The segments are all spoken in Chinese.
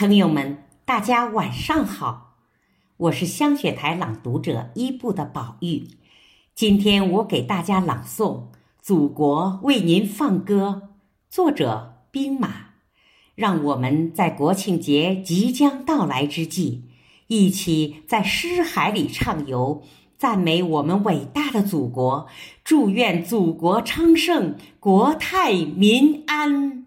朋友们，大家晚上好，我是香雪台朗读者一部的宝玉。今天我给大家朗诵《祖国为您放歌》，作者兵马。让我们在国庆节即将到来之际，一起在诗海里畅游，赞美我们伟大的祖国，祝愿祖国昌盛，国泰民安。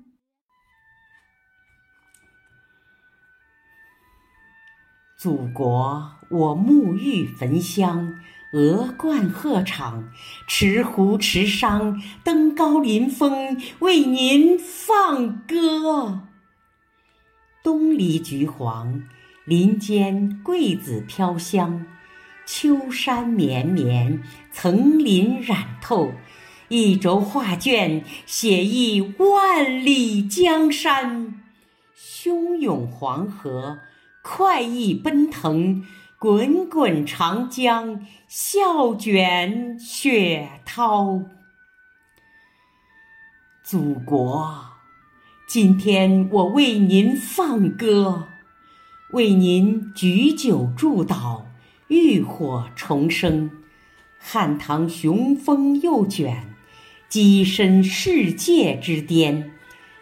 祖国，我沐浴焚香，鹅冠鹤氅，持壶持觞，登高临峰，为您放歌。东篱橘黄，林间桂子飘香，秋山绵绵，层林染透，一轴画卷写意万里江山，汹涌黄河。快意奔腾，滚滚长江，笑卷雪涛。祖国，今天我为您放歌，为您举酒祝祷，浴火重生。汉唐雄风又卷，跻身世界之巅，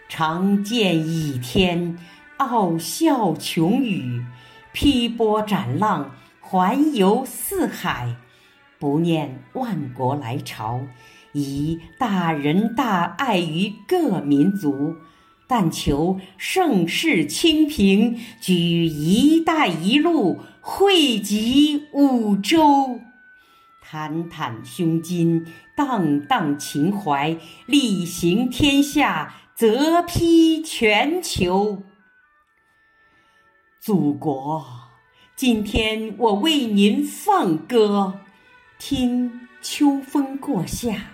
长剑倚天。傲笑琼宇，劈波斩浪，环游四海，不念万国来朝，以大仁大爱于各民族，但求盛世清平，举“一带一路”惠及五洲，坦坦胸襟，荡荡情怀，力行天下，则披全球。祖国，今天我为您放歌，听秋风过夏，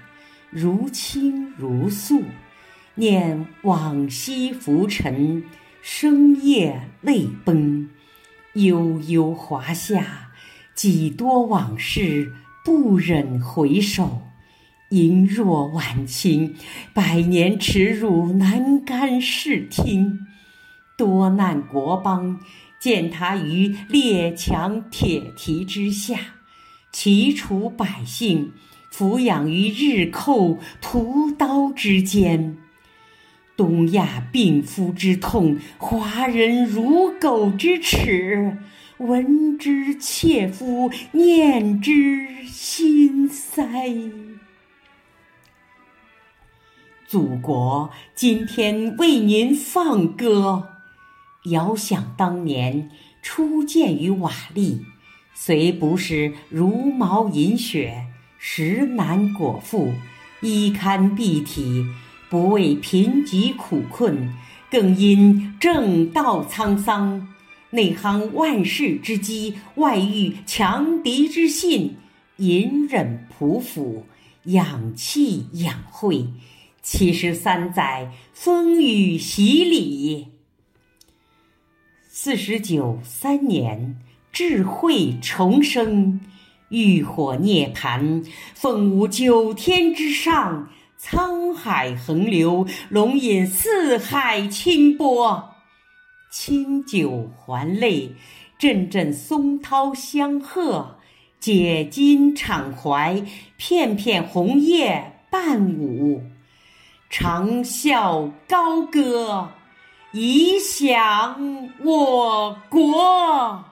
如清如诉，念往昔浮沉，深夜泪奔，悠悠华夏，几多往事不忍回首，音若晚晴，百年耻辱难甘视听。多难国邦，践踏于列强铁蹄之下；齐楚百姓，俯仰于日寇屠刀之间。东亚病夫之痛，华人如狗之耻，闻之切肤，念之心塞。祖国，今天为您放歌。遥想当年初见于瓦砾，虽不是茹毛饮血、食难果腹、衣堪蔽体，不为贫瘠苦困，更因正道沧桑，内夯万世之基，外御强敌之信，隐忍匍匐，养气养晦，七十三载风雨洗礼。四十九三年，智慧重生，浴火涅槃，凤舞九天之上，沧海横流，龙吟四海清波，清酒还泪，阵阵松涛相和，解襟敞怀，片片红叶伴舞，长啸高歌。以享我国。